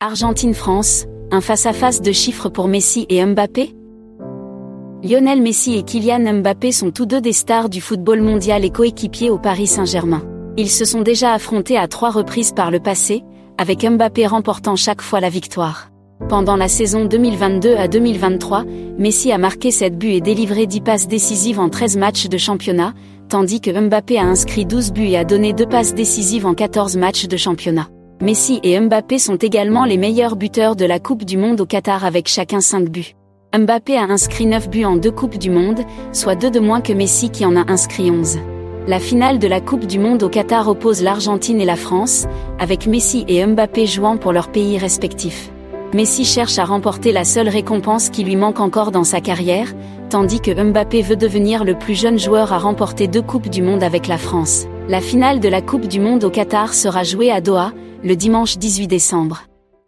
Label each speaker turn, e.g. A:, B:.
A: Argentine-France, un face-à-face de chiffres pour Messi et Mbappé Lionel Messi et Kylian Mbappé sont tous deux des stars du football mondial et coéquipiers au Paris Saint-Germain. Ils se sont déjà affrontés à trois reprises par le passé, avec Mbappé remportant chaque fois la victoire. Pendant la saison 2022 à 2023, Messi a marqué 7 buts et délivré 10 passes décisives en 13 matchs de championnat, tandis que Mbappé a inscrit 12 buts et a donné 2 passes décisives en 14 matchs de championnat. Messi et Mbappé sont également les meilleurs buteurs de la Coupe du Monde au Qatar avec chacun 5 buts. Mbappé a inscrit 9 buts en deux Coupes du Monde, soit 2 de moins que Messi qui en a inscrit 11. La finale de la Coupe du Monde au Qatar oppose l'Argentine et la France, avec Messi et Mbappé jouant pour leurs pays respectifs. Messi cherche à remporter la seule récompense qui lui manque encore dans sa carrière, tandis que Mbappé veut devenir le plus jeune joueur à remporter deux Coupes du Monde avec la France. La finale de la Coupe du Monde au Qatar sera jouée à Doha, le dimanche 18 décembre.